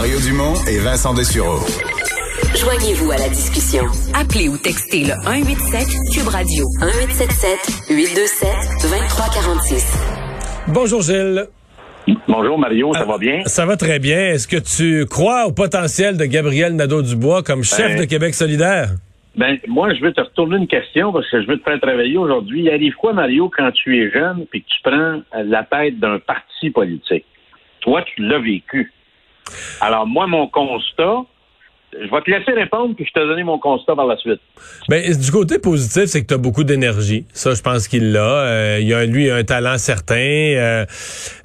Mario Dumont et Vincent Dessureau. Joignez-vous à la discussion. Appelez ou textez le 187 Cube Radio 1877 827 2346. Bonjour Gilles. Bonjour Mario, ça va bien? Ça va très bien. Est-ce que tu crois au potentiel de Gabriel Nadeau-Dubois comme chef Ben- de Québec solidaire? Ben, moi, je veux te retourner une question parce que je veux te faire travailler aujourd'hui. Il arrive quoi, Mario, quand tu es jeune puis que tu prends euh, la tête d'un parti politique? Toi, tu l'as vécu. Alors, moi, mon constat, je vais te laisser répondre puis je te donner mon constat par la suite. Ben, du côté positif, c'est que tu as beaucoup d'énergie. Ça, je pense qu'il l'a. Euh, il a, lui, un talent certain. euh,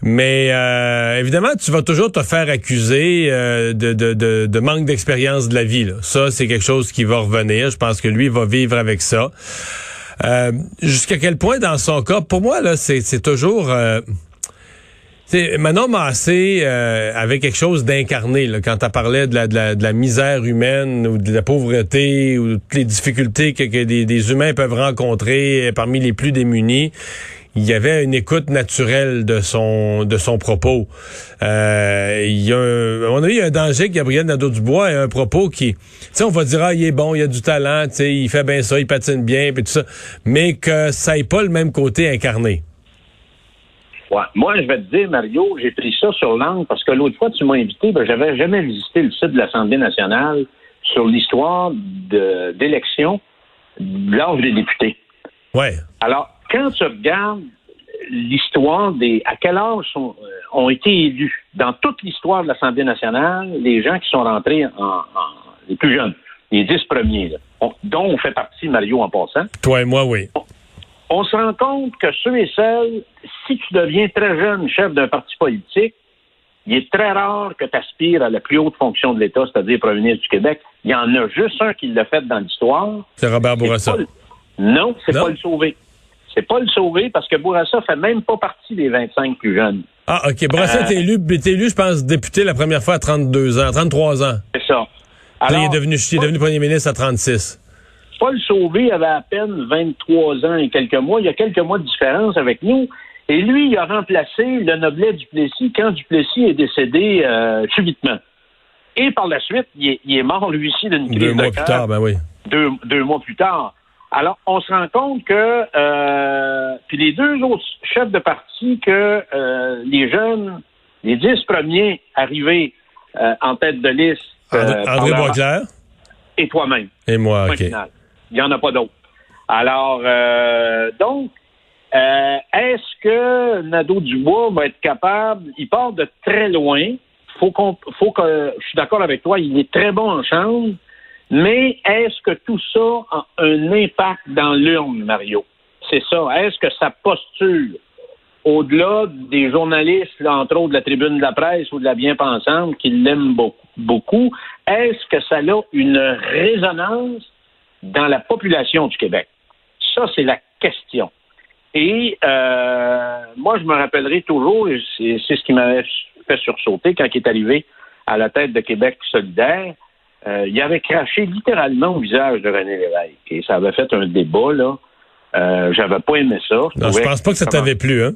mais euh, évidemment, tu vas toujours te faire accuser euh, de, de, de, de manque d'expérience de la vie. là. Ça, c'est quelque chose qui va revenir. Je pense que lui va vivre avec ça. Jusqu'à quel point, dans son cas, pour moi, là, c'est toujours... c'est Manon Massé euh, avait quelque chose d'incarné quand tu parlais de la, de, la, misère humaine ou de la pauvreté ou de toutes les difficultés que, des, humains peuvent rencontrer parmi les plus démunis. Il y avait une écoute naturelle de son de son propos. Euh, il y a un, y a un danger que Gabriel Nadeau-Dubois ait un propos qui, tu on va dire ah il est bon, il a du talent, tu il fait bien ça, il patine bien, puis tout ça, mais que ça ait pas le même côté incarné. Ouais. Moi, je vais te dire, Mario, j'ai pris ça sur l'angle parce que l'autre fois, tu m'as invité, ben, j'avais jamais visité le site de l'Assemblée nationale sur l'histoire d'élection de l'âge des députés. Ouais. Alors, quand tu regardes l'histoire des à quel âge sont, euh, ont été élus dans toute l'histoire de l'Assemblée nationale, les gens qui sont rentrés en, en- les plus jeunes, les dix premiers, là, on- dont on fait partie, Mario, en passant, Toi et moi, oui. on se rend compte que ceux et celles, si tu deviens très jeune chef d'un parti politique, il est très rare que tu aspires à la plus haute fonction de l'État, c'est-à-dire Premier ministre du Québec. Il y en a juste un qui l'a fait dans l'histoire. C'est Robert Bourassa. le- Non, c'est pas le sauver. C'est pas le sauver parce que Bourassa fait même pas partie des 25 plus jeunes. Ah, OK. Bourassa Euh, était élu, élu, je pense, député la première fois à 32 ans, 33 ans. C'est ça. Puis là, il Alors, est devenu, il est devenu premier ministre à 36. Paul Sauvé avait à peine 23 ans et quelques mois. Il y a quelques mois de différence avec nous. Et lui, il a remplacé le Noblet Duplessis quand Duplessis est décédé euh, subitement. Et par la suite, il est, il est mort, lui aussi, d'une crise Deux de mois plus tard, ben oui. deux, deux mois plus tard. Alors, on se rend compte que euh, puis les deux autres chefs de parti que euh, les jeunes, les dix premiers arrivés en tête de liste, André, André Boisclair? Et toi-même. et moi, OK. final. Il n'y en a pas d'autres. Alors, euh, donc, euh, est-ce que Nadeau-Dubois va être capable, il part de très loin, faut qu'on, faut que, je suis d'accord avec toi, il est très bon en chambre, mais est-ce que tout ça a un impact dans l'urne, Mario? C'est ça. Est-ce que sa posture, au-delà des journalistes, entre autres de la tribune de la presse ou de la bien-pensante, qui l'aiment beaucoup, beaucoup, est-ce que ça a une résonance dans la population du Québec? Ça, c'est la question. Et euh, moi, je me rappellerai toujours, et c'est ce qui m'avait fait sursauter quand il est arrivé à la tête de Québec solidaire, euh, il avait craché littéralement au visage de René Lévesque. Et ça avait fait un débat, là. Euh, J'avais pas aimé ça. Non, je trouvais pense pas que ça t'avait plu, hein?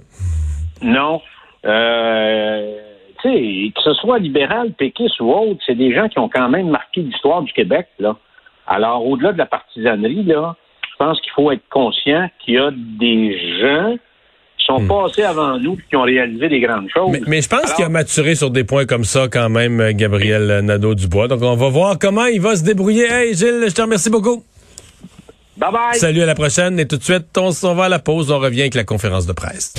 non. Euh, tu sais, que ce soit libéral, péquiste ou autre, c'est des gens qui ont quand même marqué l'histoire du Québec, là. Alors, au-delà de la partisanerie, là, je pense qu'il faut être conscient qu'il y a des gens qui sont passés avant nous et qui ont réalisé des grandes choses. Hmm. Mais, mais je pense Alors- qu'il a maturé sur des points comme ça quand même, Gabriel Nadeau-Dubois. Donc, on va voir comment il va se débrouiller. Hey, Gilles, je te remercie beaucoup. Bye bye! Salut, à la prochaine. Et tout de suite, on s'en va à la pause. On revient avec la conférence de presse.